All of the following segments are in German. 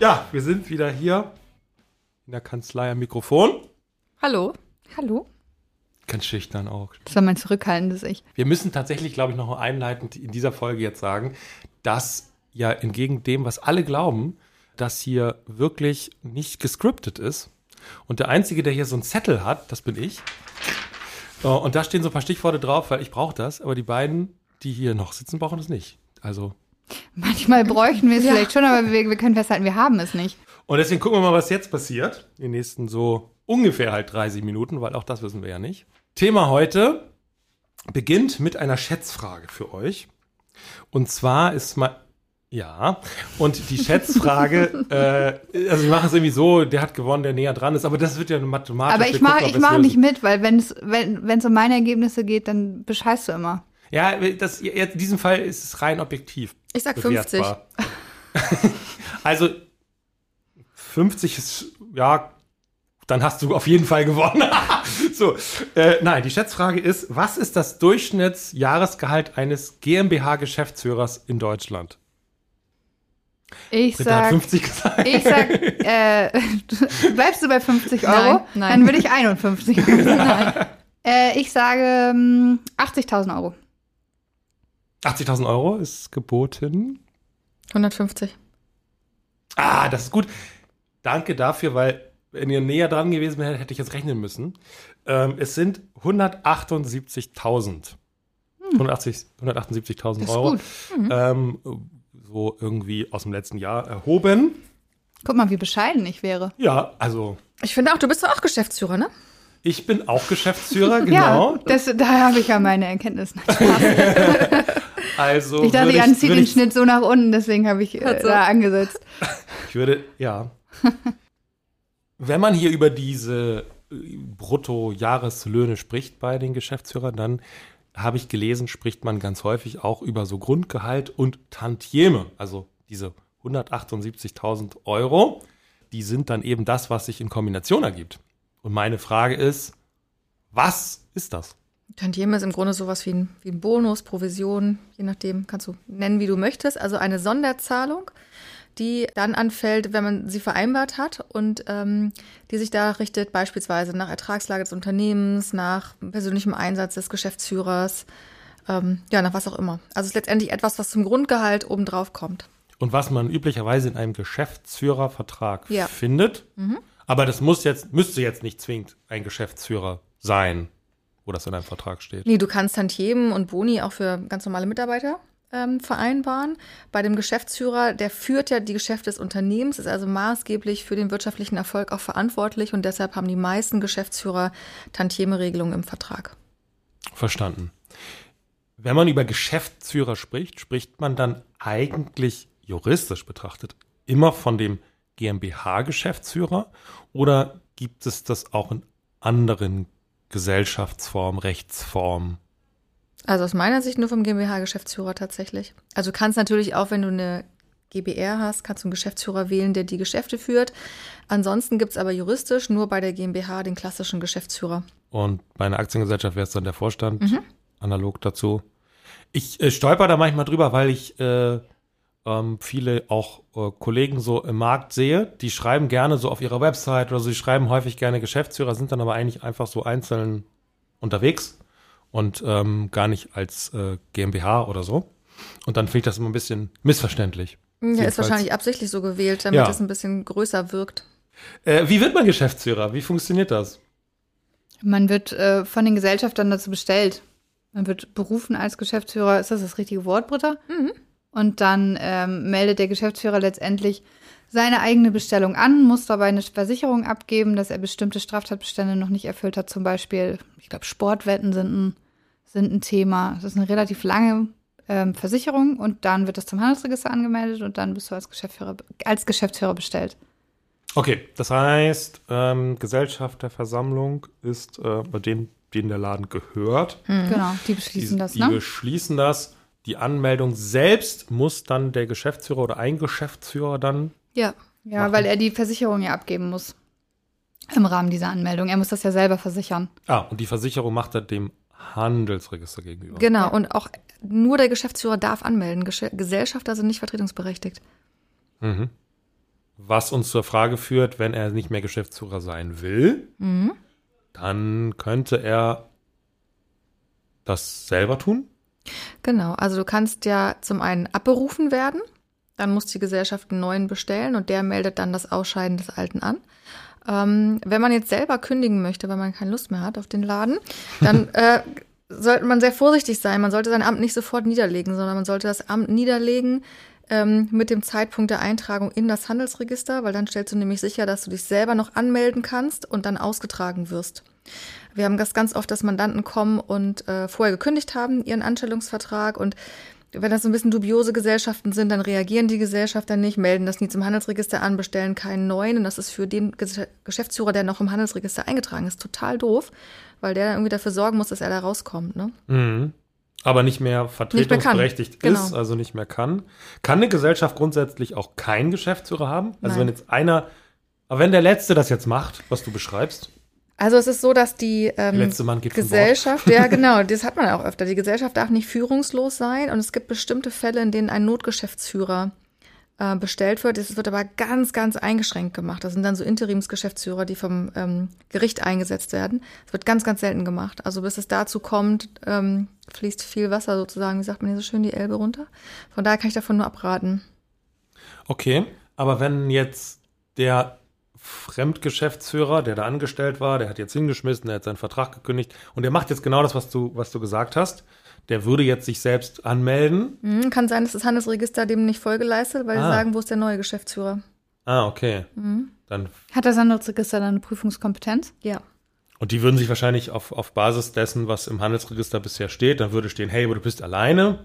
Ja, wir sind wieder hier in der Kanzlei am Mikrofon. Hallo. Hallo. Ganz schüchtern auch. Das war mein zurückhaltendes Ich. Wir müssen tatsächlich, glaube ich, noch einleitend in dieser Folge jetzt sagen, dass ja entgegen dem, was alle glauben, das hier wirklich nicht gescriptet ist. Und der Einzige, der hier so einen Zettel hat, das bin ich. Äh, Und da stehen so ein paar Stichworte drauf, weil ich brauche das. Aber die beiden, die hier noch sitzen, brauchen das nicht. Also Manchmal bräuchten wir es vielleicht schon, aber wir, wir können festhalten, wir haben es nicht. Und deswegen gucken wir mal, was jetzt passiert. In den nächsten so ungefähr halt 30 Minuten, weil auch das wissen wir ja nicht. Thema heute beginnt mit einer Schätzfrage für euch. Und zwar ist mal, ja, und die Schätzfrage, äh, also wir machen es irgendwie so, der hat gewonnen, der näher dran ist, aber das wird ja mathematisch. Aber wir ich mache ich mach nicht mit, weil wenn's, wenn es um meine Ergebnisse geht, dann bescheißt du immer. Ja, das, jetzt in diesem Fall ist es rein objektiv. Ich sag 50. bewertbar. also 50 ist, ja, dann hast du auf jeden Fall gewonnen. so, äh, nein, die Schätzfrage ist, was ist das Durchschnittsjahresgehalt eines GmbH-Geschäftsführers in Deutschland? Ich Britta sag, 50 gesagt. ich sag, äh, bleibst du bei 50 Euro? Nein, nein. Dann würde ich 51 Euro. Nein. Äh, ich sage ähm, 80.000 Euro. 80.000 Euro ist geboten. 150. Ah, das ist gut. Danke dafür, weil wenn ihr näher dran gewesen wärt, hätte ich jetzt rechnen müssen. Ähm, es sind 178.000. 180 178.000 Hm. ist Euro. gut. Mhm. Ähm, so irgendwie aus dem letzten Jahr erhoben. Guck mal, wie bescheiden ich wäre. Ja, also Ich finde auch, du bist doch auch Geschäftsführer, ne? ich bin auch Geschäftsführer, genau. Ja, das, da habe ich ja meine Erkenntnisse. Also Ich dachte, Jan zieht den Schnitt so nach unten, deswegen habe ich äh, da angesetzt. Ich würde, ja. Wenn man hier über diese äh, Bruttojahreslöhne spricht bei den Geschäftsführern, dann habe ich gelesen, spricht man ganz häufig auch über so Grundgehalt und Tantieme. Also diese 178.000 Euro, die sind dann eben das, was sich in Kombination ergibt. Und meine Frage ist, was ist das? Tantieme ist im Grunde sowas wie ein, wie ein Bonus, Provision, je nachdem, kannst du nennen, wie du möchtest. Also eine Sonderzahlung, die dann anfällt, wenn man sie vereinbart hat und ähm, die sich da richtet, beispielsweise nach Ertragslage des Unternehmens, nach persönlichem Einsatz des Geschäftsführers, ähm, ja, nach was auch immer. Also es ist letztendlich etwas, was zum Grundgehalt obendrauf kommt. Und was man üblicherweise in einem Geschäftsführervertrag Ja. findet. Aber das muss jetzt, müsste jetzt nicht zwingend ein Geschäftsführer sein, wo das in einem Vertrag steht. Nee, du kannst Tantiemen und Boni auch für ganz normale Mitarbeiter ähm, vereinbaren. Bei dem Geschäftsführer, der führt ja die Geschäfte des Unternehmens, ist also maßgeblich für den wirtschaftlichen Erfolg auch verantwortlich und deshalb haben die meisten Geschäftsführer Tantieme-Regelungen im Vertrag. Verstanden. Wenn man über Geschäftsführer spricht, spricht man dann eigentlich juristisch betrachtet immer von dem GmbH-Geschäftsführer oder gibt es das auch in anderen Gesellschaftsformen, Rechtsformen? Also aus meiner Sicht nur vom GmbH-Geschäftsführer tatsächlich. Also du kannst natürlich auch, wenn du eine GBR hast, kannst du einen Geschäftsführer wählen, der die Geschäfte führt. Ansonsten gibt's aber juristisch nur bei der GmbH den klassischen Geschäftsführer. Und bei einer Aktiengesellschaft wäre es dann der Vorstand, analog dazu. Ich äh, stolper da manchmal drüber, weil ich äh, ähm, viele auch äh, Kollegen so im Markt sehe, die schreiben gerne so auf ihrer Website oder so, die schreiben häufig gerne Geschäftsführer, sind dann aber eigentlich einfach so einzeln unterwegs und ähm, gar nicht als äh, GmbH oder so. Und dann finde ich das immer ein bisschen missverständlich. Ja, Jedenfalls. ist wahrscheinlich absichtlich so gewählt, damit Ja. es ein bisschen größer wirkt. Äh, wie wird man Geschäftsführer? Wie funktioniert das? Man wird äh, von den Gesellschaftern dazu bestellt. Man wird berufen als Geschäftsführer. Ist das das richtige Wort, Britta? Und dann ähm, meldet der Geschäftsführer letztendlich seine eigene Bestellung an, muss dabei eine Versicherung abgeben, dass er bestimmte Straftatbestände noch nicht erfüllt hat. Zum Beispiel, ich glaube, Sportwetten sind ein, sind ein Thema. Das ist eine relativ lange ähm, Versicherung und dann wird das zum Handelsregister angemeldet und dann bist du als Geschäftsführer, als Geschäftsführer bestellt. Okay, das heißt, ähm, Gesellschaft der Versammlung ist äh, bei denen, denen der Laden gehört. Genau, die beschließen die, das, die ne? beschließen das. Die Anmeldung selbst muss dann der Geschäftsführer oder ein Geschäftsführer dann. Ja. Ja, machen. weil er die Versicherung ja abgeben muss. Im Rahmen dieser Anmeldung. Er muss das ja selber versichern. Ah, und die Versicherung macht er dem Handelsregister gegenüber. Genau. Und auch nur der Geschäftsführer darf anmelden. Gesche Gesellschafter sind nicht vertretungsberechtigt. Mhm. Was uns zur Frage führt, wenn er nicht mehr Geschäftsführer sein will, Mhm. dann könnte er das selber tun. Genau, also du kannst ja zum einen abberufen werden, dann muss die Gesellschaft einen neuen bestellen und der meldet dann das Ausscheiden des alten an. Ähm, wenn man jetzt selber kündigen möchte, weil man keine Lust mehr hat auf den Laden, dann äh, sollte man sehr vorsichtig sein. Man sollte sein Amt nicht sofort niederlegen, sondern man sollte das Amt niederlegen ähm, mit dem Zeitpunkt der Eintragung in das Handelsregister, weil dann stellst du nämlich sicher, dass du dich selber noch anmelden kannst und dann ausgetragen wirst. Wir haben das ganz oft, dass Mandanten kommen und äh, vorher gekündigt haben, ihren Anstellungsvertrag und wenn das so ein bisschen dubiose Gesellschaften sind, dann reagieren die Gesellschafter nicht, melden das nie zum Handelsregister an, bestellen keinen neuen. Und das ist für den Ges Geschäftsführer, der noch im Handelsregister eingetragen ist, total doof, weil der irgendwie dafür sorgen muss, dass er da rauskommt. Ne? Mhm. Aber nicht mehr vertretungsberechtigt Genau. ist, also nicht mehr kann. Kann eine Gesellschaft grundsätzlich auch keinen Geschäftsführer haben? Also Nein. wenn jetzt einer, aber wenn der Letzte das jetzt macht, was du beschreibst, Also es ist so, dass die ähm. Gesellschaft, ja genau, das hat man ja auch öfter. Die Gesellschaft darf nicht führungslos sein und es gibt bestimmte Fälle, in denen ein Notgeschäftsführer äh, bestellt wird. Das wird aber ganz, ganz eingeschränkt gemacht. Das sind dann so Interimsgeschäftsführer, die vom ähm, Gericht eingesetzt werden. Das wird ganz, ganz selten gemacht. Also bis es dazu kommt, ähm, fließt viel Wasser sozusagen, wie sagt man hier so schön, die Elbe runter. Von daher kann ich davon nur abraten. Okay, aber wenn jetzt der Fremdgeschäftsführer, der da angestellt war, der hat jetzt hingeschmissen, der hat seinen Vertrag gekündigt und der macht jetzt genau das, was du, was du gesagt hast. Der würde jetzt sich selbst anmelden. Hm, kann sein, dass das Handelsregister dem nicht Folge leistet, weil Ah. sie sagen, wo ist der neue Geschäftsführer? Ah, okay. Mhm. Dann, Hat das Handelsregister dann eine Prüfungskompetenz? Ja. und die würden sich wahrscheinlich auf, auf Basis dessen, was im Handelsregister bisher steht, dann würde stehen, hey, aber du bist alleine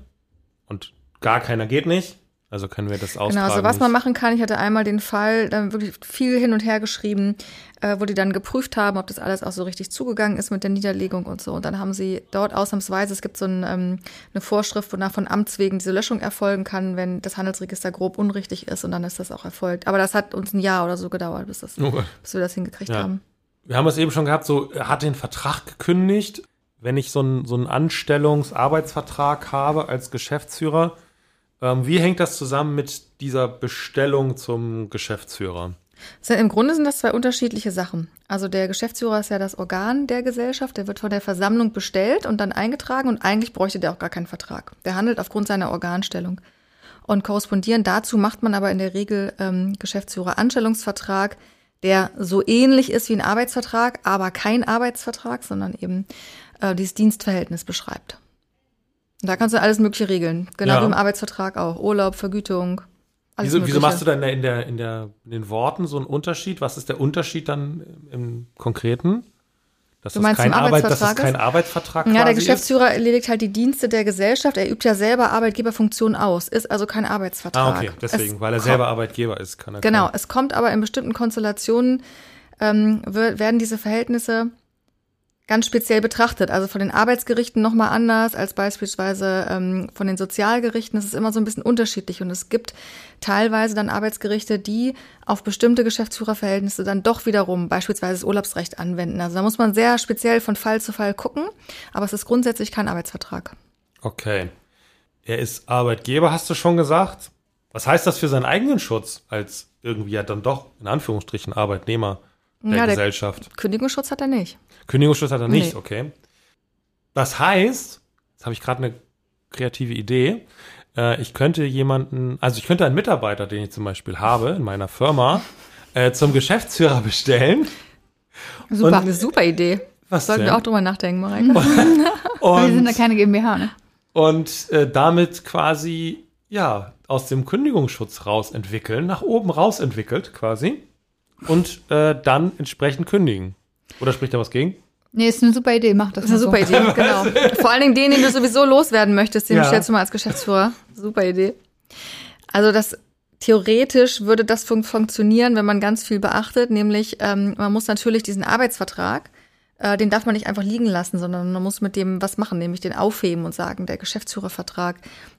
und gar keiner geht nicht. Also können wir das austragen. Genau, also was man machen kann, ich hatte einmal den Fall, da wirklich viel hin und her geschrieben, äh, wo die dann geprüft haben, ob das alles auch so richtig zugegangen ist mit der Niederlegung und so. Und dann haben sie dort ausnahmsweise, es gibt so ein, ähm, eine Vorschrift, wonach von Amts wegen diese Löschung erfolgen kann, wenn das Handelsregister grob unrichtig ist und dann ist das auch erfolgt. Aber das hat uns ein Jahr oder so gedauert, bis, das, Gott. bis wir das hingekriegt Ja. haben. Wir haben es eben schon gehabt, so er hat den Vertrag gekündigt. Wenn ich so einen, so einen Anstellungsarbeitsvertrag habe als Geschäftsführer, ähm, wie hängt das zusammen mit dieser Bestellung zum Geschäftsführer? Im Grunde sind das zwei unterschiedliche Sachen. Also der Geschäftsführer ist ja das Organ der Gesellschaft, der wird von der Versammlung bestellt und dann eingetragen und eigentlich bräuchte der auch gar keinen Vertrag. Der handelt aufgrund seiner Organstellung. Und korrespondierend dazu macht man aber in der Regel ähm, Geschäftsführer-Anstellungsvertrag, der so ähnlich ist wie ein Arbeitsvertrag, aber kein Arbeitsvertrag, sondern eben äh, dieses Dienstverhältnis beschreibt. Und da kannst du alles Mögliche regeln. Genau Ja. wie im Arbeitsvertrag auch. Urlaub, Vergütung. Alles Wieso, wieso machst du da in, der, in, der, in, den Worten so einen Unterschied? Was ist der Unterschied dann im Konkreten? Dass Du das meinst kein im Arbeit, dass das Arbeitsvertrag kein Arbeitsvertrag Ja, der Geschäftsführer erledigt halt die Dienste der Gesellschaft. Er übt ja selber Arbeitgeberfunktion aus, ist also kein ist? Arbeitsvertrag. Ah, okay, deswegen, Es weil er selber Arbeitgeber ist, kann er Genau, kein- es kommt aber in bestimmten Konstellationen, ähm, wer- werden diese Verhältnisse ganz speziell betrachtet. Also von den Arbeitsgerichten nochmal anders als beispielsweise ähm, von den Sozialgerichten. Es ist immer so ein bisschen unterschiedlich und es gibt teilweise dann Arbeitsgerichte, die auf bestimmte Geschäftsführerverhältnisse dann doch wiederum beispielsweise das Urlaubsrecht anwenden. Also da muss man sehr speziell von Fall zu Fall gucken, aber es ist grundsätzlich kein Arbeitsvertrag. Okay. Er ist Arbeitgeber, hast du schon gesagt. Was heißt das für seinen eigenen Schutz als irgendwie ja dann doch in Anführungsstrichen Arbeitnehmer der Ja, der- Gesellschaft? Kündigungsschutz hat er nicht. Kündigungsschutz hat er nicht, Nee. okay. Das heißt, jetzt habe ich gerade eine kreative Idee. Äh, ich könnte jemanden, also ich könnte einen Mitarbeiter, den ich zum Beispiel habe in meiner Firma, äh, zum Geschäftsführer bestellen. Super. Eine super Idee. Was Sollten wir auch drüber nachdenken, Mareike. Aber wir sind da Und, keine GmbH, ne? und äh, damit quasi, ja, aus dem Kündigungsschutz raus entwickeln, nach oben raus entwickelt quasi. Und äh, dann entsprechend kündigen. Oder spricht da was gegen? Nee, ist eine super Idee, mach das Das ist eine mal super so. Idee, genau. Vor allen Dingen den, den du sowieso loswerden möchtest, den Ja. stellst du mal als Geschäftsführer. Super Idee. Also das theoretisch würde das fun funktionieren, wenn man ganz viel beachtet, nämlich ähm, man muss natürlich diesen Arbeitsvertrag, äh, den darf man nicht einfach liegen lassen, sondern man muss mit dem was machen, nämlich den aufheben und sagen, der Geschäftsführervertrag,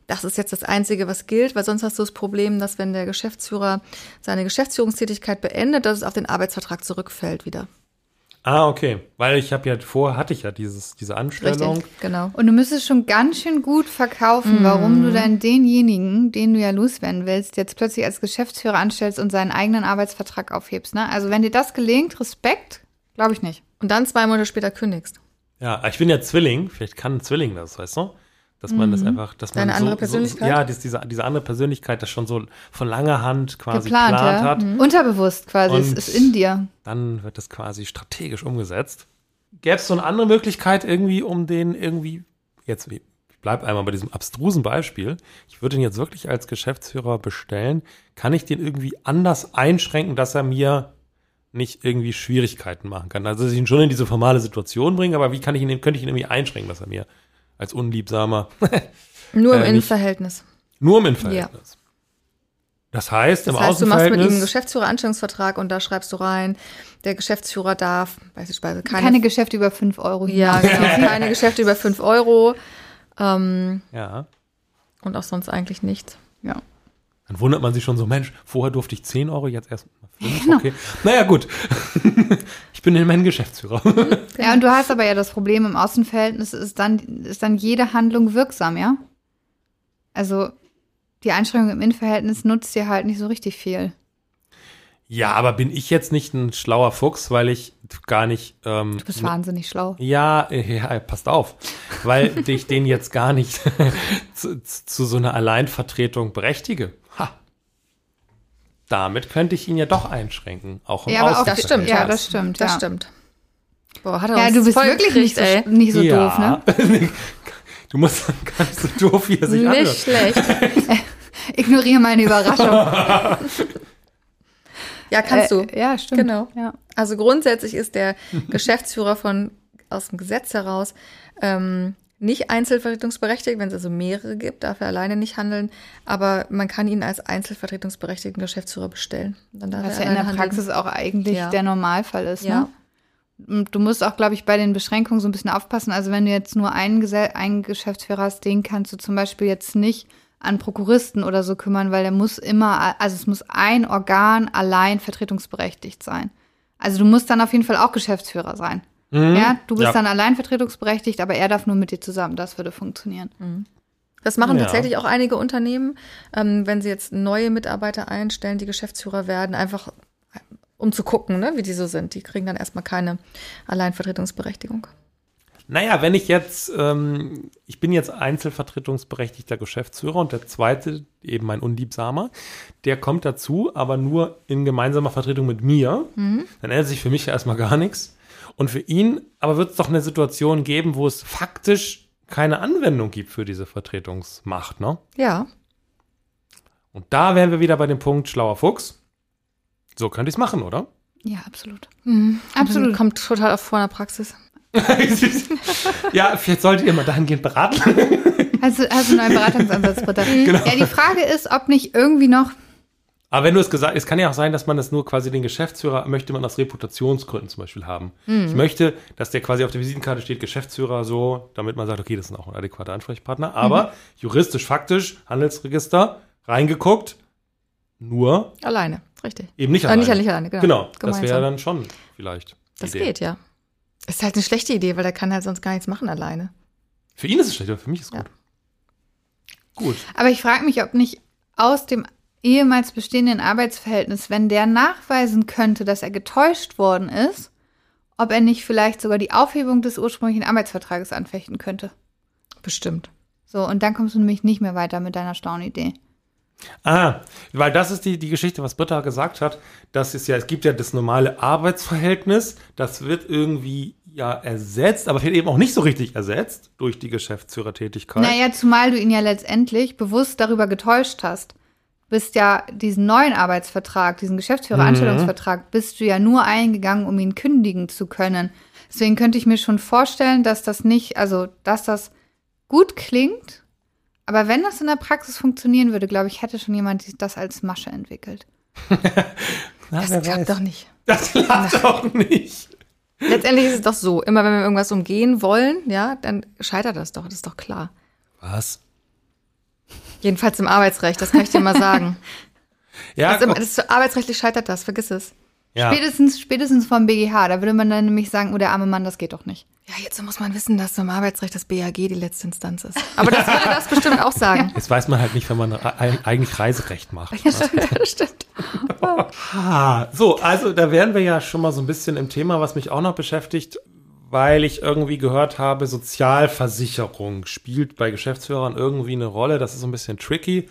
das ist jetzt das Einzige, was gilt, weil sonst hast du das Problem, dass wenn der Geschäftsführer seine Geschäftsführungstätigkeit beendet, dass es auf den Arbeitsvertrag zurückfällt wieder. Ah, okay. Weil ich habe ja vorher hatte ich ja dieses, diese Anstellung. Richtig, genau. Und du müsstest schon ganz schön gut verkaufen, warum du dann denjenigen, den du ja loswerden willst, jetzt plötzlich als Geschäftsführer anstellst und seinen eigenen Arbeitsvertrag aufhebst. Ne? Also wenn dir das gelingt, Respekt, glaube ich nicht. Und dann zwei Monate später kündigst. Ja, ich bin ja Zwilling. Vielleicht kann ein Zwilling das, weißt du? Dass man das einfach, dass man Deine so, andere Persönlichkeit? So, ja, dies, diese, diese andere Persönlichkeit, das schon so von langer Hand quasi Geplant, ja. hat. Mhm. Unterbewusst quasi, es ist in dir. Dann wird das quasi strategisch umgesetzt. Gäbe es so eine andere Möglichkeit irgendwie, um den irgendwie, jetzt, ich bleib einmal bei diesem abstrusen Beispiel, ich würde ihn jetzt wirklich als Geschäftsführer bestellen, kann ich den irgendwie anders einschränken, dass er mir nicht irgendwie Schwierigkeiten machen kann. Also dass ich ihn schon in diese formale Situation bringe, aber wie kann ich ihn, könnte ich ihn irgendwie einschränken, dass er mir als unliebsamer, Nur im Äh, Innenverhältnis. nur im Innenverhältnis. Das heißt, Das im heißt, du machst mit ihm einen Geschäftsführer-Anstellungsvertrag und da schreibst du rein, der Geschäftsführer darf beispielsweise keine, Keine Geschäfte über 5 Euro. ja, genau, keine Geschäfte über 5 Euro ähm, ja, und auch sonst eigentlich nichts. ja. Dann wundert man sich schon so, Mensch, vorher durfte ich 10 Euro, jetzt erst mal 5, Genau. okay. Naja, gut. ich bin immerhin Geschäftsführer. Ja, und du hast aber ja das Problem im Außenverhältnis ist dann, ist dann jede Handlung wirksam, ja? Also die Einschränkung im Innenverhältnis nutzt dir halt nicht so richtig viel. ja, aber bin ich jetzt nicht ein schlauer Fuchs, weil ich gar nicht. Ähm, Du bist wahnsinnig schlau. ja, äh, ja, passt auf. Weil ich den jetzt gar nicht zu, zu so einer Alleinvertretung berechtige. Damit könnte ich ihn ja doch einschränken, auch im Ja, aber auch. Das stimmt, Ja, das stimmt, Das ja. stimmt. Boah, hat er Ja, uns du bist voll wirklich nicht gekriegt, so, ey. nicht so doof, ne? Du musst gar nicht so doof, wie er sich anhört. Nicht schlecht. Ignoriere meine Überraschung. Ja, kannst du. Äh, ja, stimmt. Genau. Ja. Also grundsätzlich ist der Geschäftsführer von aus dem Gesetz heraus ähm, nicht einzelvertretungsberechtigt, wenn es also mehrere gibt, darf er alleine nicht handeln, aber man kann ihn als einzelvertretungsberechtigten Geschäftsführer bestellen. Was ja in der handeln. Praxis auch eigentlich Ja. der Normalfall ist. Ja. Ne? Und Du musst auch, glaube ich, bei den Beschränkungen so ein bisschen aufpassen. Also wenn du jetzt nur einen, Gesell einen Geschäftsführer hast, den kannst du zum Beispiel jetzt nicht an Prokuristen oder so kümmern, weil der muss immer, also es muss ein Organ allein vertretungsberechtigt sein. Also du musst dann auf jeden Fall auch Geschäftsführer sein. Ja, du bist Ja. dann allein vertretungsberechtigt, aber er darf nur mit dir zusammen. Das würde funktionieren. Das machen Ja. tatsächlich auch einige Unternehmen, ähm, wenn sie jetzt neue Mitarbeiter einstellen, die Geschäftsführer werden, einfach um zu gucken, ne, wie die so sind. Die kriegen dann erstmal keine Alleinvertretungsberechtigung. Naja, wenn ich jetzt, ähm, ich bin jetzt einzelvertretungsberechtigter Geschäftsführer und der zweite, eben mein Unliebsamer, der kommt dazu, aber nur in gemeinsamer Vertretung mit mir. Dann ändert sich für mich ja erstmal gar nichts. Und für ihn aber wird es doch eine Situation geben, wo es faktisch keine Anwendung gibt für diese Vertretungsmacht, ne? Ja, Und da wären wir wieder bei dem Punkt schlauer Fuchs. So könnte ich es machen, oder? Ja, absolut. Absolut. Kommt total auf vor in der Praxis. ja, vielleicht solltet ihr mal dahingehend beraten. Hast du, hast du einen neuen Beratungsansatz, Britta? Ja, die Frage ist, ob nicht irgendwie noch Aber wenn du es gesagt es kann ja auch sein, dass man das nur quasi den Geschäftsführer möchte man aus Reputationsgründen zum Beispiel haben. Ich möchte, dass der quasi auf der Visitenkarte steht, Geschäftsführer so, damit man sagt, okay, das ist auch ein adäquater Ansprechpartner. Aber juristisch, faktisch, Handelsregister, reingeguckt, nur Alleine, richtig. eben nicht Äh, alleine. nicht alleine, alleine, genau. Genau, das wäre dann schon vielleicht. Das Idee. geht, ja. Ist halt eine schlechte Idee, weil der kann halt sonst gar nichts machen alleine. Für ihn ist es schlecht, aber für mich ist es Ja. gut. Gut. Aber ich frage mich, ob nicht aus dem ehemals bestehenden Arbeitsverhältnis, wenn der nachweisen könnte, dass er getäuscht worden ist, ob er nicht vielleicht sogar die Aufhebung des ursprünglichen Arbeitsvertrages anfechten könnte. Bestimmt. So, und dann kommst du nämlich nicht mehr weiter mit deiner Staunidee. Ah, weil das ist die, die Geschichte, was Britta gesagt hat. Das ist ja, es gibt ja das normale Arbeitsverhältnis, das wird irgendwie ja ersetzt, aber wird eben auch nicht so richtig ersetzt durch die Geschäftsführertätigkeit. Naja, zumal du ihn ja letztendlich bewusst darüber getäuscht hast. Du bist ja diesen neuen Arbeitsvertrag, diesen Geschäftsführeranstellungsvertrag, bist du ja nur eingegangen, um ihn kündigen zu können. Deswegen könnte ich mir schon vorstellen, dass das nicht, also dass das gut klingt, aber wenn das in der Praxis funktionieren würde, glaube ich, hätte schon jemand das als Masche entwickelt. Na, Das klappt weiß. doch nicht. Das klappt doch nicht. Letztendlich ist es doch so, immer wenn wir irgendwas umgehen wollen, ja, dann scheitert das doch, das ist doch klar. Was? Jedenfalls im Arbeitsrecht, das kann ich dir mal sagen. Ja, guck, das ist, arbeitsrechtlich scheitert das, vergiss es. ja. Spätestens, spätestens vom BGH, da würde man dann nämlich sagen, oh, der arme Mann, das geht doch nicht. Ja, jetzt muss man wissen, dass im Arbeitsrecht das BAG die letzte Instanz ist. Aber das würde das bestimmt auch sagen. Jetzt weiß man halt nicht, wenn man eigentlich Reiserecht macht. Ja, stimmt, das stimmt. So, also da wären wir ja schon mal so ein bisschen im Thema, was mich auch noch beschäftigt, weil ich irgendwie gehört habe, Sozialversicherung spielt bei Geschäftsführern irgendwie eine Rolle. Das ist so ein bisschen tricky.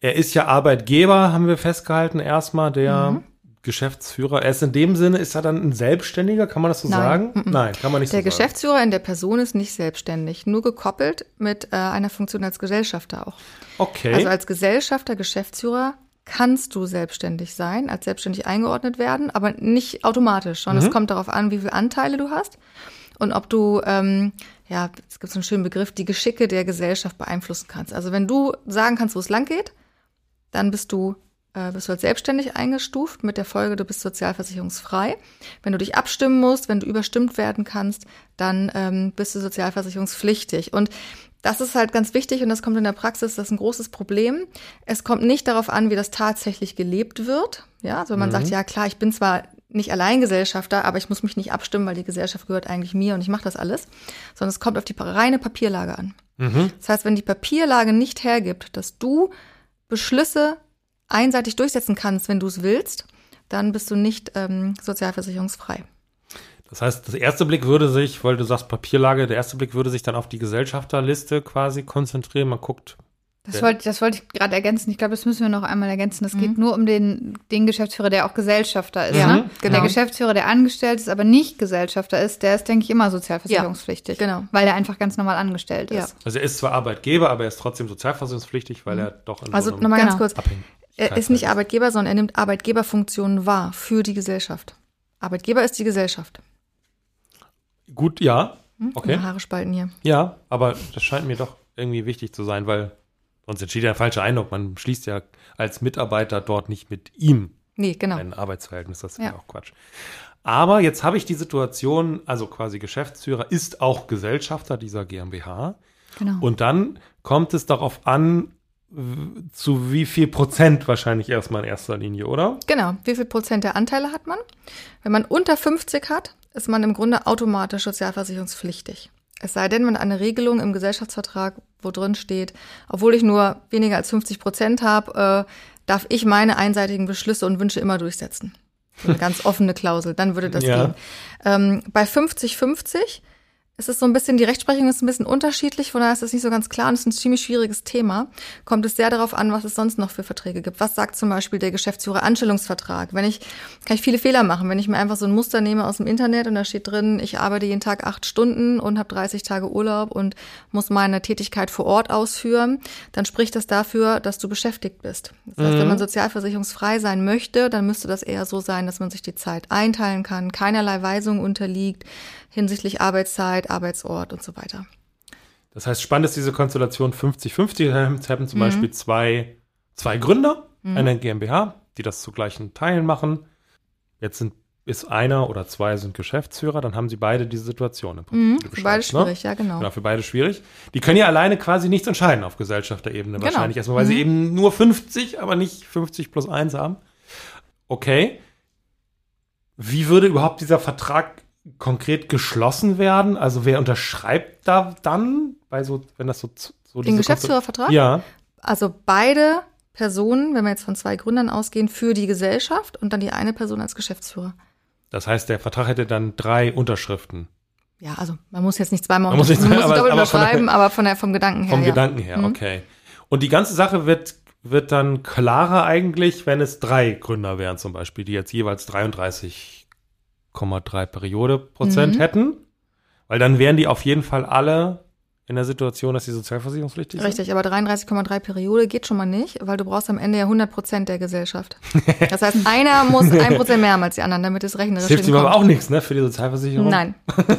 Er ist ja Arbeitgeber, haben wir festgehalten, erstmal der Geschäftsführer. Er ist in dem Sinne, ist er dann ein Selbstständiger, kann man das so Nein. sagen? Nein, kann man nicht Der so sagen. Geschäftsführer in der Person ist nicht selbstständig, nur gekoppelt mit äh, einer Funktion als Gesellschafter auch. Okay. Also als Gesellschafter, Geschäftsführer kannst du selbstständig sein, als selbstständig eingeordnet werden, aber nicht automatisch, sondern es kommt darauf an, wie viele Anteile du hast und ob du, ähm, ja, es gibt so einen schönen Begriff, die Geschicke der Gesellschaft beeinflussen kannst. Also wenn du sagen kannst, wo es lang geht, dann bist du, äh, bist du als selbstständig eingestuft mit der Folge, du bist sozialversicherungsfrei. Wenn du dich abstimmen musst, wenn du überstimmt werden kannst, dann ähm, bist du sozialversicherungspflichtig. Und das ist halt ganz wichtig und das kommt in der Praxis, das ist ein großes Problem. Es kommt nicht darauf an, wie das tatsächlich gelebt wird. Ja, also wenn man sagt, ja klar, ich bin zwar nicht Alleingesellschafter, aber ich muss mich nicht abstimmen, weil die Gesellschaft gehört eigentlich mir und ich mache das alles, sondern es kommt auf die reine Papierlage an. Das heißt, wenn die Papierlage nicht hergibt, dass du Beschlüsse einseitig durchsetzen kannst, wenn du es willst, dann bist du nicht ähm, sozialversicherungsfrei. Das heißt, das erste Blick würde sich, weil du sagst Papierlage, der erste Blick würde sich dann auf die Gesellschafterliste quasi konzentrieren. Man guckt, Das wollte, das wollte ich gerade ergänzen. Ich glaube, das müssen wir noch einmal ergänzen. Das Mhm. geht nur um den, den Geschäftsführer, der auch Gesellschafter ist. Ja, ne? genau. Der Geschäftsführer, der angestellt ist, aber nicht Gesellschafter ist, der ist, denke ich, immer sozialversicherungspflichtig. Ja, genau. Weil er einfach ganz normal angestellt Ja. ist. also er ist zwar Arbeitgeber, aber er ist trotzdem sozialversicherungspflichtig, weil er doch in Also so nochmal ganz kurz. Er ist nicht. Arbeitgeber, sondern er nimmt Arbeitgeberfunktionen wahr für die Gesellschaft. Arbeitgeber ist die Gesellschaft. Gut, ja. Hm? Okay. Haare spalten hier. Ja, aber das scheint mir doch irgendwie wichtig zu sein, weil sonst entsteht ja ein falscher Eindruck. Man schließt ja als Mitarbeiter dort nicht mit ihm Nee, genau. ein Arbeitsverhältnis. Das wäre Ja. auch Quatsch. Aber jetzt habe ich die Situation, also quasi Geschäftsführer ist auch Gesellschafter dieser GmbH. Genau. Und dann kommt es darauf an, zu wie viel Prozent wahrscheinlich erstmal in erster Linie, oder? Genau. Wie viel Prozent der Anteile hat man? Wenn man unter 50 hat, ist man im Grunde automatisch sozialversicherungspflichtig. Es sei denn, man hat eine Regelung im Gesellschaftsvertrag, wo drin steht, obwohl ich nur weniger als 50 Prozent habe, äh, darf ich meine einseitigen Beschlüsse und Wünsche immer durchsetzen. So eine ganz offene Klausel, dann würde das Ja. gehen. Ähm, bei 50-50 ist es so ein bisschen, die Rechtsprechung ist ein bisschen unterschiedlich, von daher ist das nicht so ganz klar und es ist ein ziemlich schwieriges Thema. Kommt es sehr darauf an, was es sonst noch für Verträge gibt. Was sagt zum Beispiel der Geschäftsführer Anstellungsvertrag? Wenn ich, kann ich viele Fehler machen. Wenn ich mir einfach so ein Muster nehme aus dem Internet und da steht drin, ich arbeite jeden Tag acht Stunden und habe 30 Tage Urlaub und muss meine Tätigkeit vor Ort ausführen, dann spricht das dafür, dass du beschäftigt bist. Das heißt, wenn man sozialversicherungsfrei sein möchte, dann müsste das eher so sein, dass man sich die Zeit einteilen kann, keinerlei Weisung unterliegt hinsichtlich Arbeitszeit, Arbeitsort und so weiter. Das heißt, spannend ist diese Konstellation 50-50. Es haben zum Beispiel zwei, zwei Gründer einer GmbH, die das zu gleichen Teilen machen. Jetzt sind, ist einer oder zwei sind Geschäftsführer, dann haben sie beide diese Situation. Im Prinzip, die du Für beide ne? schwierig, ja genau. Genau, für beide schwierig. Die können ja alleine quasi nichts entscheiden auf Gesellschafterebene Genau. wahrscheinlich erstmal, weil sie eben nur 50, aber nicht 50 plus 1 haben. Okay. Wie würde überhaupt dieser Vertrag konkret geschlossen werden? Also wer unterschreibt da dann bei so, wenn das so, so Den Geschäftsführervertrag? Ja. Also beide Personen, wenn wir jetzt von zwei Gründern ausgehen, für die Gesellschaft und dann die eine Person als Geschäftsführer. Das heißt, der Vertrag hätte dann drei Unterschriften. Ja, also man muss jetzt nicht zweimal Man muss nicht man muss aber- doppelt aber von der- unterschreiben, aber von der, vom Gedanken her. Vom ja. Gedanken her, Mhm. okay. Und die ganze Sache wird, wird dann klarer eigentlich, wenn es drei Gründer wären zum Beispiel, die jetzt jeweils 33,3 Periode Prozent Mhm. hätten. Weil dann wären die auf jeden Fall alle in der Situation, dass sie sozialversicherungspflichtig sind? Richtig, aber 33,3 Periode geht schon mal nicht, weil du brauchst am Ende ja 100 Prozent der Gesellschaft. Das heißt, einer muss ein Prozent mehr haben als die anderen, damit es rechnerisch Das hilft ihm aber auch nichts, ne, für die Sozialversicherung? Nein.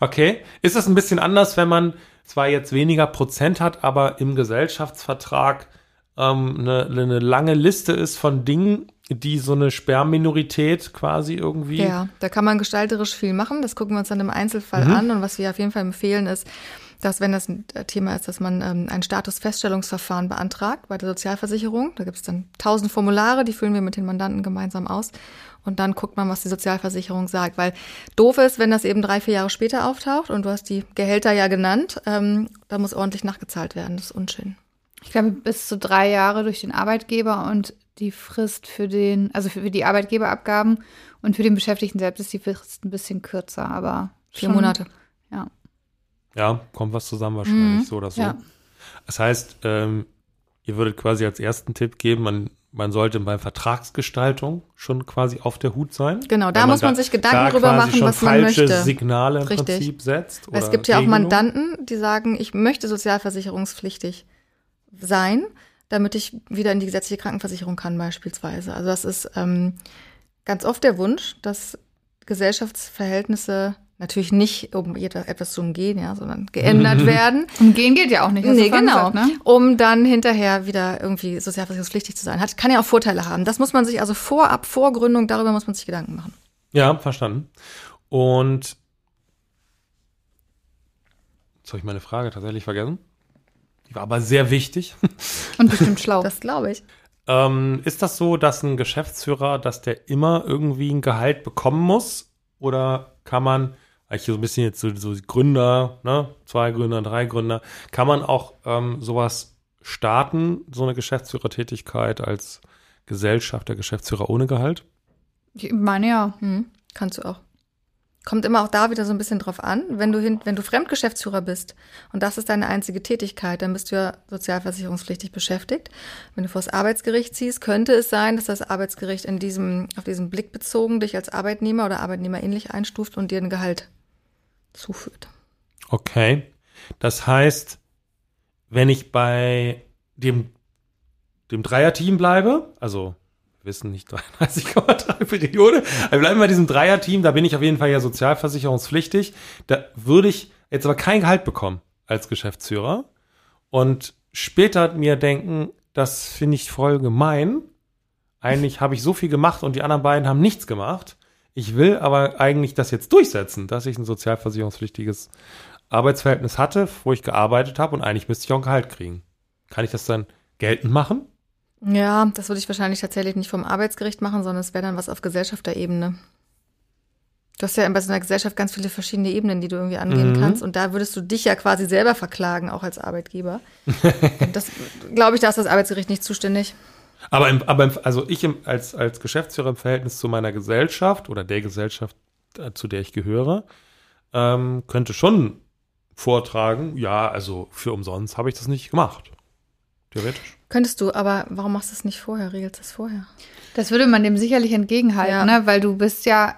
Okay. Ist das ein bisschen anders, wenn man zwar jetzt weniger Prozent hat, aber im Gesellschaftsvertrag ähm, eine, eine lange Liste ist von Dingen, die so eine Sperrminorität quasi irgendwie. Ja, da kann man gestalterisch viel machen. Das gucken wir uns dann im Einzelfall Mhm. an. Und was wir auf jeden Fall empfehlen, ist, dass wenn das ein Thema ist, dass man ähm, ein Statusfeststellungsverfahren beantragt bei der Sozialversicherung. Da gibt es dann tausend Formulare, die füllen wir mit den Mandanten gemeinsam aus. Und dann guckt man, was die Sozialversicherung sagt. Weil doof ist, wenn das eben drei, vier Jahre später auftaucht und du hast die Gehälter ja genannt, ähm, da muss ordentlich nachgezahlt werden. Das ist unschön. Ich glaube, bis zu drei Jahre durch den Arbeitgeber und die Frist für den, also für die Arbeitgeberabgaben und für den Beschäftigten selbst ist die Frist ein bisschen kürzer, aber Vier schon- Monate. Ja. Ja, kommt was zusammen wahrscheinlich, so oder so. Ja. Das heißt, ähm, ihr würdet quasi als ersten Tipp geben, man, man sollte bei Vertragsgestaltung schon quasi auf der Hut sein. Genau, da Weil muss man da- sich Gedanken da drüber machen, was man falsche möchte. Signale im Richtig. Prinzip setzt. Weil es oder gibt ja auch. Mandanten, die sagen, ich möchte sozialversicherungspflichtig sein, damit ich wieder in die gesetzliche Krankenversicherung kann beispielsweise. Also das ist ähm, ganz oft der Wunsch, dass Gesellschaftsverhältnisse natürlich nicht, um etwas zu umgehen, ja, sondern geändert werden. Umgehen geht ja auch nicht. Nee, genau. gesagt, ne? Um dann hinterher wieder irgendwie sozialversicherungspflichtig zu sein. Hat, kann ja auch Vorteile haben. Das muss man sich also vorab, vor Gründung, darüber muss man sich Gedanken machen. Ja, verstanden. Und jetzt habe ich meine Frage tatsächlich vergessen. Die war aber sehr wichtig. Und bestimmt schlau. Das glaube ich. Ähm, ist das so, dass ein Geschäftsführer, dass der immer irgendwie ein Gehalt bekommen muss? Oder kann man, weil ich hier so ein bisschen jetzt so, so Gründer, ne, zwei Gründer, drei Gründer, kann man auch ähm, sowas starten, so eine Geschäftsführertätigkeit als Gesellschaft der Geschäftsführer ohne Gehalt? ich meine ja. Hm, kannst du auch. Kommt immer auch da wieder so ein bisschen drauf an. Wenn du, hin, wenn du Fremdgeschäftsführer bist und das ist deine einzige Tätigkeit, dann bist du ja sozialversicherungspflichtig beschäftigt. Wenn du vor das Arbeitsgericht ziehst, könnte es sein, dass das Arbeitsgericht in diesem, auf diesen Blick bezogen dich als Arbeitnehmer oder Arbeitnehmer ähnlich einstuft und dir ein Gehalt zuführt. Okay. Das heißt, wenn ich bei dem, dem Dreierteam bleibe, also wissen nicht 33,3 Periode, wir bleiben bei diesem Dreierteam, da bin ich auf jeden Fall ja sozialversicherungspflichtig. Da würde ich jetzt aber kein Gehalt bekommen als Geschäftsführer und später mir denken, das finde ich voll gemein. Eigentlich habe ich so viel gemacht und die anderen beiden haben nichts gemacht. Ich will aber eigentlich das jetzt durchsetzen, dass ich ein sozialversicherungspflichtiges Arbeitsverhältnis hatte, wo ich gearbeitet habe und eigentlich müsste ich auch ein Gehalt kriegen. Kann ich das dann geltend machen? Ja, das würde ich wahrscheinlich tatsächlich nicht vom Arbeitsgericht machen, sondern es wäre dann was auf Gesellschafterebene. Du hast ja bei so einer Gesellschaft ganz viele verschiedene Ebenen, die du irgendwie angehen Mhm. kannst. Und da würdest du dich ja quasi selber verklagen, auch als Arbeitgeber. Und das glaube ich, da ist das Arbeitsgericht nicht zuständig. Aber, im, aber im, also ich im, als, als Geschäftsführer im Verhältnis zu meiner Gesellschaft oder der Gesellschaft, äh, zu der ich gehöre, ähm, könnte schon vortragen, ja, also für umsonst habe ich das nicht gemacht. Theoretisch. Könntest du, aber warum machst du es nicht vorher? Regelst du es vorher? Das würde man dem sicherlich entgegenhalten, Ja. ne? weil du bist ja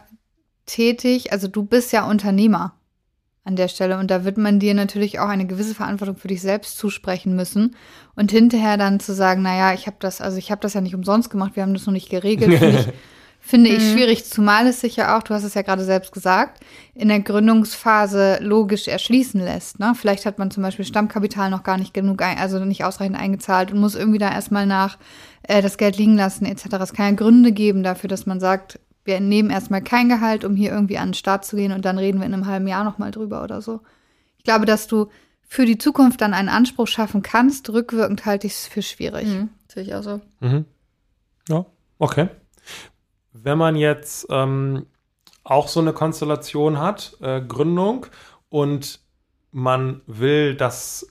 tätig, also du bist ja Unternehmer an der Stelle und da wird man dir natürlich auch eine gewisse Verantwortung für dich selbst zusprechen müssen und hinterher dann zu sagen, naja, ich habe das, also ich habe das ja nicht umsonst gemacht, wir haben das noch nicht geregelt, finde ich, finde ich schwierig, zumal es sich ja auch, du hast es ja gerade selbst gesagt, in der Gründungsphase logisch erschließen lässt. Ne? Vielleicht hat man zum Beispiel Stammkapital noch gar nicht genug, ein, also nicht ausreichend eingezahlt und muss irgendwie da erstmal nach äh, das Geld liegen lassen etc. Es kann ja Gründe geben dafür, dass man sagt, wir nehmen erstmal kein Gehalt, um hier irgendwie an den Start zu gehen und dann reden wir in einem halben Jahr nochmal drüber oder so. Ich glaube, dass du für die Zukunft dann einen Anspruch schaffen kannst, rückwirkend halte ich es für schwierig. Mhm, sehe ich auch so. Mhm. Ja, okay. Wenn man jetzt ähm, auch so eine Konstellation hat, äh, Gründung, und man will das,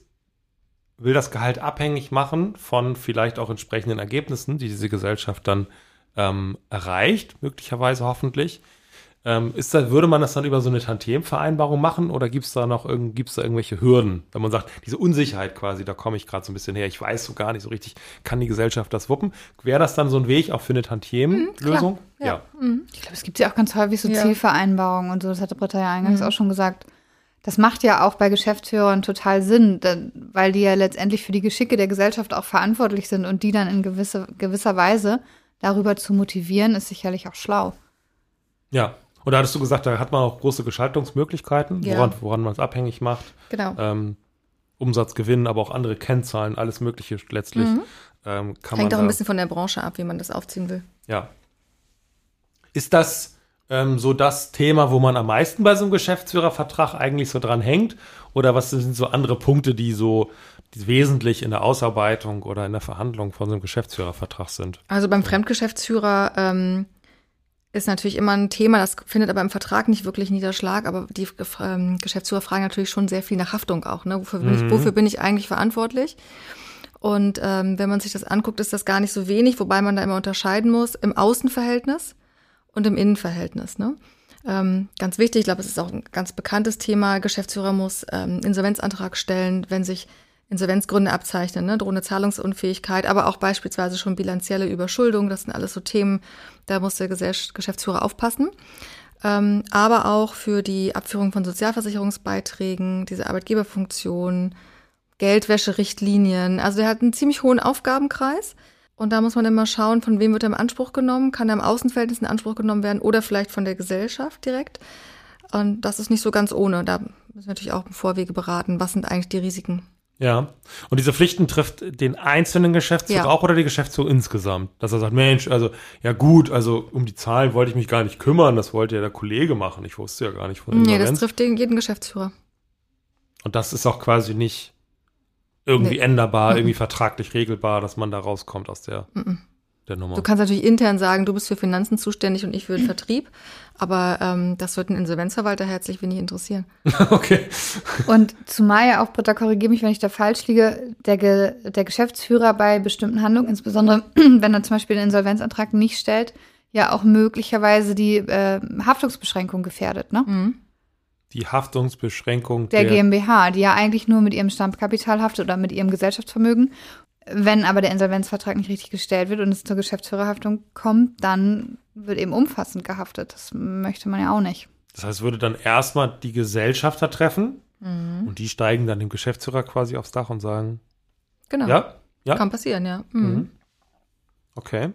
will das Gehalt abhängig machen von vielleicht auch entsprechenden Ergebnissen, die diese Gesellschaft dann ähm, erreicht, möglicherweise hoffentlich. Ähm, ist da, würde man das dann über so eine Tantiem-Vereinbarung machen oder gibt es da noch irgend, gibt's da irgendwelche Hürden, wenn man sagt, diese Unsicherheit quasi, da komme ich gerade so ein bisschen her, ich weiß so gar nicht so richtig, kann die Gesellschaft das wuppen? Wäre das dann so ein Weg auch für eine Tantiem-Lösung? ja. Ich glaube, es gibt ja auch ganz häufig so Ja. Zielvereinbarungen und so, das hatte Britta ja eingangs Mhm. auch schon gesagt, Das macht ja auch bei Geschäftsführern total Sinn, weil die ja letztendlich für die Geschicke der Gesellschaft auch verantwortlich sind und die dann in gewisse, gewisser Weise darüber zu motivieren, ist sicherlich auch schlau. Ja. Und da hattest du gesagt, da hat man auch große Gestaltungsmöglichkeiten, ja. woran, woran man es abhängig macht. Genau. Ähm, Umsatz, Gewinn, aber auch andere Kennzahlen, alles Mögliche letztlich. Mhm. Ähm, kann Hängt man auch ein bisschen von der Branche ab, wie man das aufziehen will. Ja. Ist das ähm, so das Thema, wo man am meisten bei so einem Geschäftsführervertrag eigentlich so dran hängt? Oder was sind so andere Punkte, die so die wesentlich in der Ausarbeitung oder in der Verhandlung von so einem Geschäftsführervertrag sind? Also beim Fremdgeschäftsführer ähm, ist natürlich immer ein Thema, das findet aber im Vertrag nicht wirklich Niederschlag, aber die ähm, Geschäftsführer fragen natürlich schon sehr viel nach Haftung auch. Ne? Wofür, bin mhm. ich, wofür bin ich eigentlich verantwortlich? Und ähm, wenn man sich das anguckt, ist das gar nicht so wenig, wobei man da immer unterscheiden muss im Außenverhältnis und im Innenverhältnis. Ne? Ähm, ganz wichtig, ich glaube, es ist auch ein ganz bekanntes Thema. Geschäftsführer muss ähm, Insolvenzantrag stellen, wenn sich Insolvenzgründe abzeichnen, ne? drohende Zahlungsunfähigkeit, aber auch beispielsweise schon bilanzielle Überschuldung. Das sind alles so Themen, da muss der Geschäftsführer aufpassen. Ähm, aber auch für die Abführung von Sozialversicherungsbeiträgen, diese Arbeitgeberfunktion, Geldwäscherichtlinien. Also der hat einen ziemlich hohen Aufgabenkreis. Und da muss man immer schauen, von wem wird er im Anspruch genommen, kann er im Außenverhältnis in Anspruch genommen werden oder vielleicht von der Gesellschaft direkt. Und das ist nicht so ganz ohne. Da müssen wir natürlich auch im Vorwege beraten, was sind eigentlich die Risiken. Ja. Und diese Pflichten trifft den einzelnen Geschäftsführer ja. auch oder die Geschäftsführung insgesamt? Dass er sagt, Mensch, also, ja gut, also um die Zahlen wollte ich mich gar nicht kümmern, das wollte ja der Kollege machen. Ich wusste ja gar nicht von Nee, das trifft den, jeden Geschäftsführer. Und das ist auch quasi nicht irgendwie nee. änderbar, mhm. irgendwie vertraglich regelbar, dass man da rauskommt aus der, mhm. Der Nummer. Du kannst natürlich intern sagen, du bist für Finanzen zuständig und ich für den Vertrieb, aber ähm, das wird ein Insolvenzverwalter herzlich wenig interessieren. okay. Und zumal ja auch, Britta, korrigiere mich, wenn ich da falsch liege, der, Ge der Geschäftsführer bei bestimmten Handlungen, insbesondere wenn er zum Beispiel den Insolvenzantrag nicht stellt, ja auch möglicherweise die äh, Haftungsbeschränkung gefährdet, ne? Mhm die Haftungsbeschränkung der, der GmbH, die ja eigentlich nur mit ihrem Stammkapital haftet oder mit ihrem Gesellschaftsvermögen. Wenn aber der Insolvenzvertrag nicht richtig gestellt wird und es zur Geschäftsführerhaftung kommt, dann wird eben umfassend gehaftet. Das möchte man ja auch nicht. Das heißt, würde dann erstmal die Gesellschafter treffen mhm. und die steigen dann dem Geschäftsführer quasi aufs Dach und sagen. Genau. Ja? ja? Kann passieren, ja. Mhm. Mhm. Okay.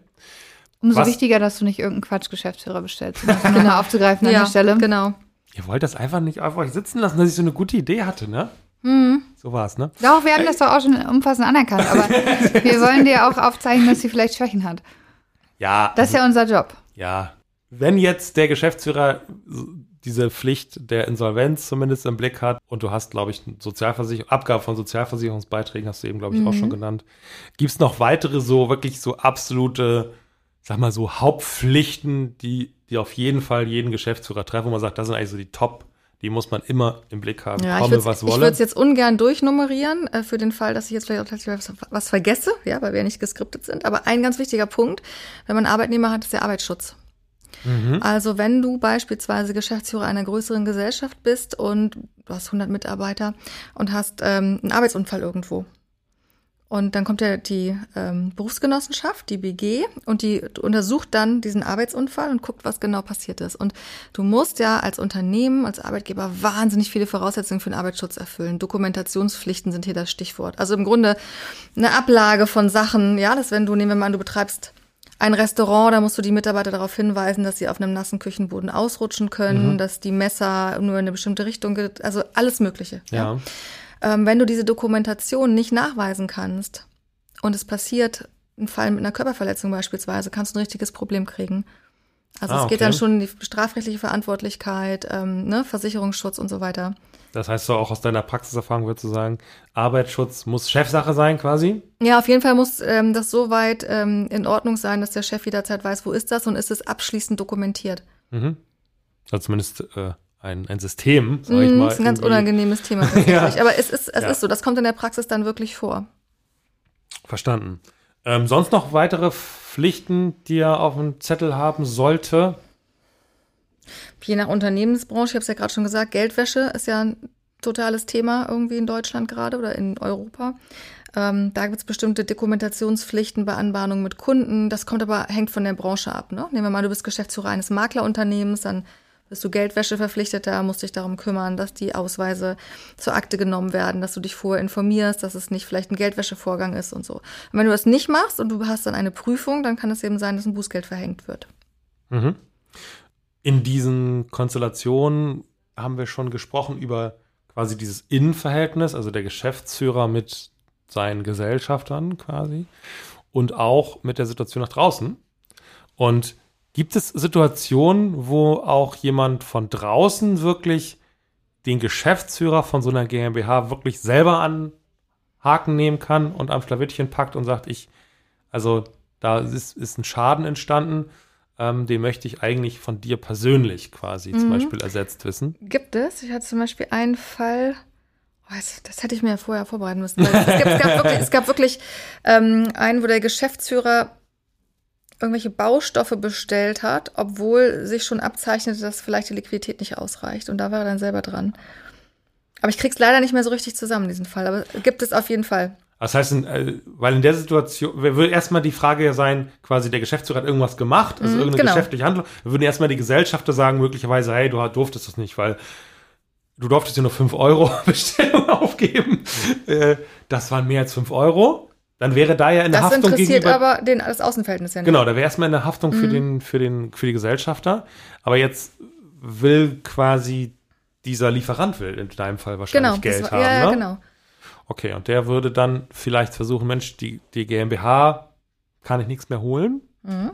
Umso Was? wichtiger, dass du nicht irgendeinen Quatsch-Geschäftsführer bestellst, um das genau aufzugreifen an ja, der Stelle. Genau. Ihr wollt das einfach nicht auf euch sitzen lassen, dass ich so eine gute Idee hatte, ne? Mhm. So war es, ne? Doch, wir haben das doch auch schon umfassend anerkannt, aber wir wollen dir auch aufzeichnen, dass sie vielleicht Schwächen hat. Ja. Das ist ja unser Job. Ja. Wenn jetzt der Geschäftsführer diese Pflicht der Insolvenz zumindest im Blick hat und du hast, glaube ich, Sozialversicherung, Abgabe von Sozialversicherungsbeiträgen hast du eben, glaube ich, mhm. auch schon genannt. Gibt es noch weitere so wirklich so absolute, sag mal so Hauptpflichten, die die auf jeden Fall jeden Geschäftsführer treffen, wo man sagt, das sind eigentlich so die Top, die muss man immer im Blick haben. Ja, Komme. Ich würde es jetzt ungern durchnummerieren, äh, für den Fall, dass ich jetzt vielleicht auch was, was vergesse, ja, weil wir ja nicht geskriptet sind. Aber ein ganz wichtiger Punkt, wenn man Arbeitnehmer hat, ist der Arbeitsschutz. Mhm. Also wenn du beispielsweise Geschäftsführer einer größeren Gesellschaft bist und du hast 100 Mitarbeiter und hast ähm, einen Arbeitsunfall irgendwo, und dann kommt ja die ähm, Berufsgenossenschaft, die BG, und die untersucht dann diesen Arbeitsunfall und guckt, was genau passiert ist. Und du musst ja als Unternehmen, als Arbeitgeber wahnsinnig viele Voraussetzungen für den Arbeitsschutz erfüllen. Dokumentationspflichten sind hier das Stichwort. Also im Grunde eine Ablage von Sachen, ja, dass wenn du, nehmen wir mal an, du betreibst ein Restaurant, da musst du die Mitarbeiter darauf hinweisen, dass sie auf einem nassen Küchenboden ausrutschen können, mhm. dass die Messer nur in eine bestimmte Richtung, also alles Mögliche. ja. ja. Ähm, wenn du diese Dokumentation nicht nachweisen kannst und es passiert ein Fall mit einer Körperverletzung beispielsweise, kannst du ein richtiges Problem kriegen. Also ah, es geht okay. dann schon in die strafrechtliche Verantwortlichkeit, ähm, ne, Versicherungsschutz und so weiter. Das heißt so auch aus deiner Praxiserfahrung würdest du sagen, Arbeitsschutz muss Chefsache sein quasi? Ja, auf jeden Fall muss ähm, das so weit ähm, in Ordnung sein, dass der Chef jederzeit weiß, wo ist das und ist es abschließend dokumentiert. Mhm. Also zumindest äh, ein, ein System, sag ich mm, mal. Das ist ein ganz unangenehmes Thema ja. Aber es ist, es ja. ist so, das kommt in der Praxis dann wirklich vor. Verstanden. Ähm, sonst noch weitere Pflichten, die er auf dem Zettel haben sollte? Je nach Unternehmensbranche, ich habe es ja gerade schon gesagt, Geldwäsche ist ja ein totales Thema irgendwie in Deutschland gerade oder in Europa. Ähm, da gibt es bestimmte Dokumentationspflichten bei Anbahnungen mit Kunden. Das kommt aber, hängt von der Branche ab. Ne? Nehmen wir mal, du bist Geschäftsführer eines Maklerunternehmens, dann Bist du Geldwäscheverpflichteter, musst dich darum kümmern, dass die Ausweise zur Akte genommen werden, dass du dich vorher informierst, dass es nicht vielleicht ein Geldwäschevorgang ist und so. Und wenn du das nicht machst und du hast dann eine Prüfung, dann kann es eben sein, dass ein Bußgeld verhängt wird. Mhm. In diesen Konstellationen haben wir schon gesprochen über quasi dieses Innenverhältnis, also der Geschäftsführer mit seinen Gesellschaftern quasi und auch mit der Situation nach draußen. Und gibt es Situationen, wo auch jemand von draußen wirklich den Geschäftsführer von so einer GmbH wirklich selber an Haken nehmen kann und am Schlawittchen packt und sagt, ich, also da ist, ist ein Schaden entstanden, ähm, den möchte ich eigentlich von dir persönlich quasi mhm. zum Beispiel ersetzt wissen. Gibt es? Ich hatte zum Beispiel einen Fall, oh, das, das, hätte ich mir ja vorher vorbereiten müssen. Es, gibt, es, gab wirklich, es gab wirklich ähm, einen, wo der Geschäftsführer irgendwelche Baustoffe bestellt hat, obwohl sich schon abzeichnete, dass vielleicht die Liquidität nicht ausreicht. Und da war er dann selber dran. Aber ich krieg's leider nicht mehr so richtig zusammen, diesen Fall. Aber gibt es auf jeden Fall. Das heißt, äh, weil in der Situation, würde erstmal die Frage ja sein, quasi der Geschäftsführer hat irgendwas gemacht, also mm, irgendeine genau. geschäftliche Handlung, wir würden erstmal die Gesellschafter sagen, möglicherweise, hey, du durftest das nicht, weil du durftest ja nur 5 Euro Bestellung aufgeben. Mhm. das waren mehr als 5 Euro. Dann wäre da ja eine das Haftung interessiert gegenüber, aber den, das Außenverhältnis ja nicht. Genau, da wäre erstmal eine Haftung mhm. für, den, für, den, für die Gesellschafter. Aber jetzt will quasi dieser Lieferant will in deinem Fall wahrscheinlich genau, Geld war, haben. Ja, ne? genau. Okay, und der würde dann vielleicht versuchen, Mensch, die, die GmbH kann ich nichts mehr holen. Mhm.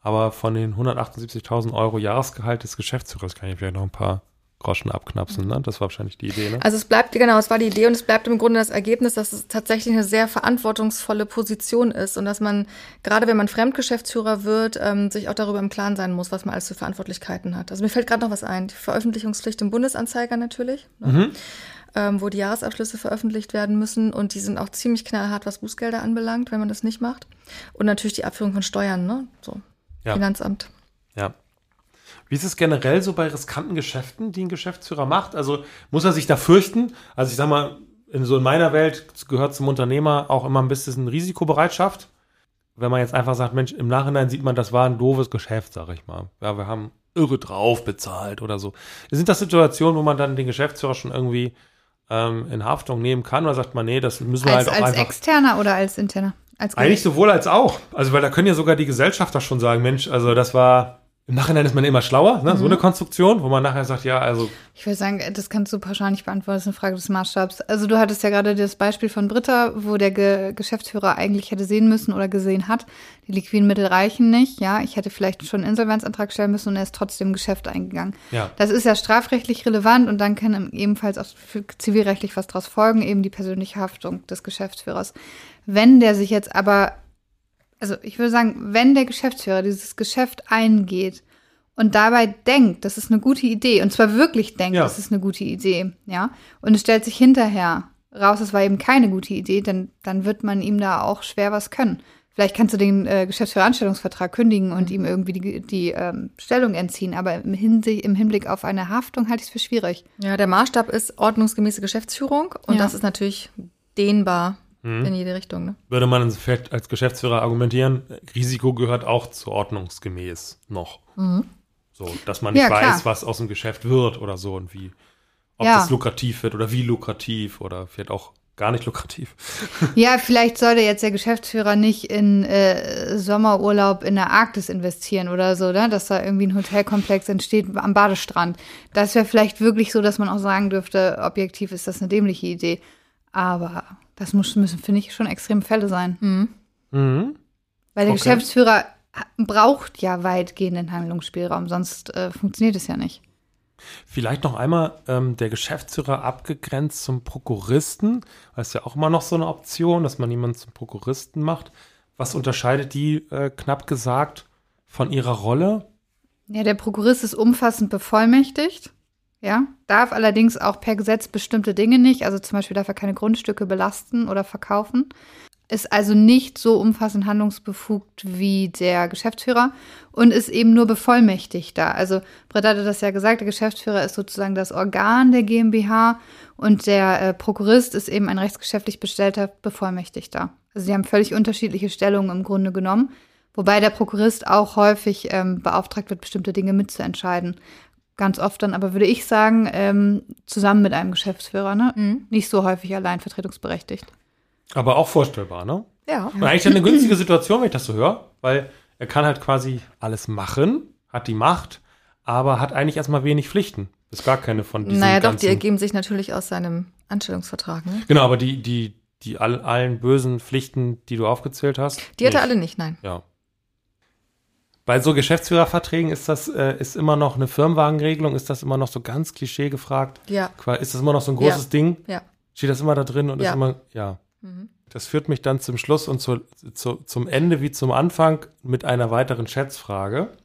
Aber von den 178.000 Euro Jahresgehalt des Geschäftsführers kann ich vielleicht noch ein paar Groschen abknapsen. Ne? Das war wahrscheinlich die Idee. Ne? Also es bleibt, genau, es war die Idee und es bleibt im Grunde das Ergebnis, dass es tatsächlich eine sehr verantwortungsvolle Position ist und dass man, gerade wenn man Fremdgeschäftsführer wird, ähm, sich auch darüber im Klaren sein muss, was man alles für Verantwortlichkeiten hat. Also mir fällt gerade noch was ein. Die Veröffentlichungspflicht im Bundesanzeiger natürlich. Ne? Mhm ähm, wo die Jahresabschlüsse veröffentlicht werden müssen und die sind auch ziemlich knallhart, was Bußgelder anbelangt, wenn man das nicht macht. Und natürlich die Abführung von Steuern, ne? So, ja. Finanzamt. Ja. Wie ist es generell so bei riskanten Geschäften, die ein Geschäftsführer macht? Also muss er sich da fürchten? Also ich sag mal, in so in meiner Welt gehört zum Unternehmer auch immer ein bisschen Risikobereitschaft. Wenn man jetzt einfach sagt, Mensch, im Nachhinein sieht man, das war ein doofes Geschäft, sag ich mal. Ja, wir haben irre drauf bezahlt oder so. Sind das Situationen, wo man dann den Geschäftsführer schon irgendwie ähm, in Haftung nehmen kann? Oder sagt man, nee, das müssen wir als, halt auch als einfach... Als externer oder als interner? Als Eigentlich sowohl als auch. Also, weil da können ja sogar die Gesellschafter schon sagen, Mensch, also das war im Nachhinein ist man immer schlauer, ne? Mhm. so eine Konstruktion, wo man nachher sagt, ja, also. Ich würde sagen, das kannst du pauschal nicht beantworten, das ist eine Frage des Maßstabs. Also du hattest ja gerade das Beispiel von Britta, wo der Ge Geschäftsführer eigentlich hätte sehen müssen oder gesehen hat, die liquiden Mittel reichen nicht, ja, ich hätte vielleicht schon einen Insolvenzantrag stellen müssen und er ist trotzdem Geschäft eingegangen. Ja. Das ist ja strafrechtlich relevant und dann kann ebenfalls auch zivilrechtlich was daraus folgen, eben die persönliche Haftung des Geschäftsführers. Wenn der sich jetzt aber also ich würde sagen, wenn der Geschäftsführer dieses Geschäft eingeht und dabei denkt, das ist eine gute Idee, und zwar wirklich denkt, ja. das ist eine gute Idee, ja, und es stellt sich hinterher raus, es war eben keine gute Idee, dann, dann wird man ihm da auch schwer was können. Vielleicht kannst du den äh, Geschäftsführeranstellungsvertrag kündigen und mhm. ihm irgendwie die, die ähm, Stellung entziehen, aber im, Hinsicht, im Hinblick auf eine Haftung halte ich es für schwierig. Ja, der Maßstab ist ordnungsgemäße Geschäftsführung und ja. das ist natürlich dehnbar mhm. in jede Richtung. Ne? Würde man vielleicht als Geschäftsführer argumentieren, Risiko gehört auch zu ordnungsgemäß noch. Mhm. So, dass man nicht ja, weiß, was aus dem Geschäft wird oder so und wie, ob ja. das lukrativ wird oder wie lukrativ oder vielleicht auch gar nicht lukrativ. Ja, vielleicht sollte jetzt der Geschäftsführer nicht in äh, Sommerurlaub in der Arktis investieren oder so, ne? dass da irgendwie ein Hotelkomplex entsteht am Badestrand. Das wäre vielleicht wirklich so, dass man auch sagen dürfte, objektiv ist das eine dämliche Idee. Aber das muss, müssen, finde ich, schon extreme Fälle sein. Mhm. Mhm. Weil der okay. Geschäftsführer braucht ja weitgehenden Handlungsspielraum, sonst äh, funktioniert es ja nicht. Vielleicht noch einmal ähm, der Geschäftsführer abgegrenzt zum Prokuristen. Das ist ja auch immer noch so eine Option, dass man jemanden zum Prokuristen macht. Was unterscheidet die, äh, knapp gesagt, von ihrer Rolle? Ja, der Prokurist ist umfassend bevollmächtigt. Ja, darf allerdings auch per Gesetz bestimmte Dinge nicht. Also zum Beispiel darf er keine Grundstücke belasten oder verkaufen. Ist also nicht so umfassend handlungsbefugt wie der Geschäftsführer und ist eben nur bevollmächtigt da. Also Brett hatte das ja gesagt, der Geschäftsführer ist sozusagen das Organ der GmbH und der äh, Prokurist ist eben ein rechtsgeschäftlich bestellter Bevollmächtigter. Also sie haben völlig unterschiedliche Stellungen im Grunde genommen, wobei der Prokurist auch häufig ähm, beauftragt wird, bestimmte Dinge mitzuentscheiden ganz oft dann, aber würde ich sagen, ähm, zusammen mit einem Geschäftsführer, ne? Mhm. Nicht so häufig allein vertretungsberechtigt. Aber auch vorstellbar, ne? Ja. Und eigentlich eine günstige Situation, wenn ich das so höre, weil er kann halt quasi alles machen, hat die Macht, aber hat eigentlich erstmal wenig Pflichten. Ist gar keine von diesen Naja, doch, die ergeben sich natürlich aus seinem Anstellungsvertrag. Ne? Genau, aber die, die, die all, allen bösen Pflichten, die du aufgezählt hast. Die hat er alle nicht, nein. Ja. Bei so Geschäftsführerverträgen ist das äh, ist immer noch eine Firmenwagenregelung, ist das immer noch so ganz klischee gefragt. Ja. Ist das immer noch so ein großes Ja. Ding? Ja. Steht das immer da drin und Ja. ist immer, ja. Mhm. Das führt mich dann zum Schluss und zu, zu, zum Ende wie zum Anfang mit einer weiteren Schätzfrage.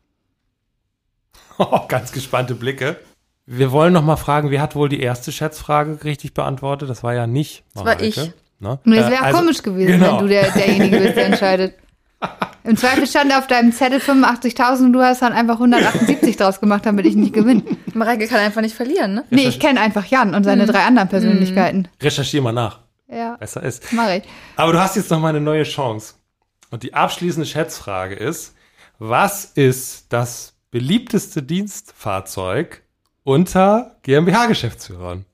Oh, ganz gespannte Blicke. Wir wollen noch mal fragen, wer hat wohl die erste Schätzfrage richtig beantwortet? Das war ja nicht Das war Mareike, ich. Ne? Es Äh, wäre also- komisch gewesen, genau. wenn du der, derjenige bist, der entscheidet. Im Zweifel stand auf deinem Zettel 85.000 und du hast dann einfach 178 draus gemacht, damit ich nicht gewinne. Mareike kann einfach nicht verlieren, ne? Nee, ich kenne einfach Jan und Mhm. seine drei anderen Persönlichkeiten. Recherchier mal nach. Ja, Besser ist. mach ich. Aber du hast jetzt noch mal eine neue Chance. Und die abschließende Schätzfrage ist, was ist das beliebteste Dienstfahrzeug unter GmbH-Geschäftsführern?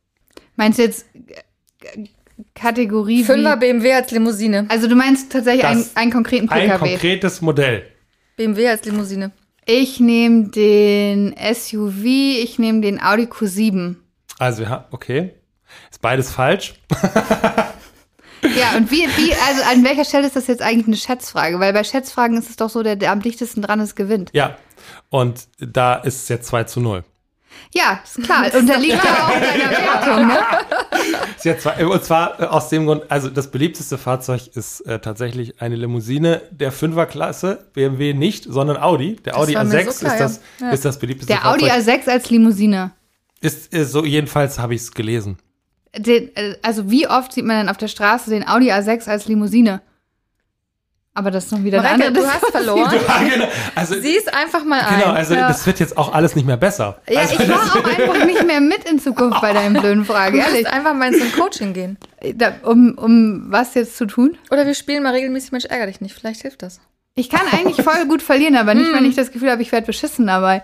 Meinst du jetzt äh, Kategorie Fünfer wie, BMW als Limousine. Also du meinst tatsächlich einen, Das- einen konkreten Ein PKW. konkretes Modell. BMW als Limousine. ich nehme den SUV, ich nehme den Audi Q7. Also wir haben, okay. Ist beides falsch. Ja, und wie, wie, also an welcher Stelle ist das jetzt eigentlich eine Schätzfrage? Weil bei Schätzfragen ist es doch so, der, der am dichtesten dran ist, gewinnt. Ja. Und da ist es jetzt 2 zu 0. Ja, ist klar. Unterliegt ja auch deiner Wertung, ne? Jetzt zwei, und zwar äh, aus dem Grund, also das beliebteste Fahrzeug ist äh, tatsächlich eine Limousine der Fünferklasse, BMW nicht, sondern Audi. Der Audi war mir A6 so klar, ist, das, ja. Ist das beliebteste Der Audi Fahrzeug. A6 als Limousine. Ist, ist so, jedenfalls habe ich es gelesen. Den, äh, also wie oft sieht man denn auf der Straße den Audi A6 als Limousine? Aber das ist noch wieder eine Mareike, andere du hast verloren. Ja, genau. Also, Sieh's einfach mal ein. genau, also ja. das wird jetzt auch alles nicht mehr besser. Ja, also, ich mache auch einfach nicht mehr mit in Zukunft bei deinen blöden Fragen, ehrlich. einfach mal ins Coaching gehen. Da, um, um was jetzt zu tun? Oder wir spielen mal regelmäßig Mensch, ärger dich nicht. Vielleicht hilft das. Ich kann eigentlich voll gut verlieren, aber nicht, wenn ich das Gefühl habe, ich werde beschissen dabei.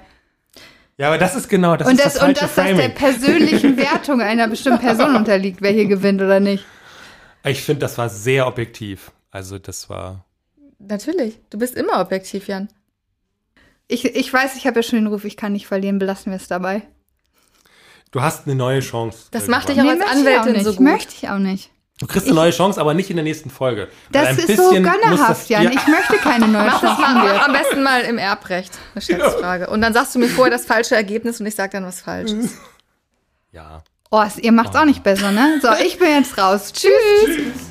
ja, aber das ist genau, das und ist das, das und dass das der persönlichen Wertung einer bestimmten Person unterliegt, wer hier gewinnt oder nicht. Ich finde, das war sehr objektiv. Also das war. Natürlich. Du bist immer objektiv, Jan. Ich, ich weiß, ich habe ja schon den Ruf, ich kann nicht verlieren, belassen wir es dabei. Du hast eine neue Chance. Das äh, macht dich auch als möchte ich Anwältin nicht. so gut. Möchte ich auch nicht. Du kriegst eine neue Chance, aber nicht in der nächsten Folge. Das ein ist so gönnerhaft, Jan. Ja, Ich möchte keine neue Mach das Chance. mal Machen wir. am besten mal im Erbrecht, eine Schätzfrage. Und dann sagst du mir vorher das falsche Ergebnis und ich sag dann was Falsches. ja. Oh, ihr macht's auch nicht besser, ne? So, ich bin jetzt raus. Tschüss.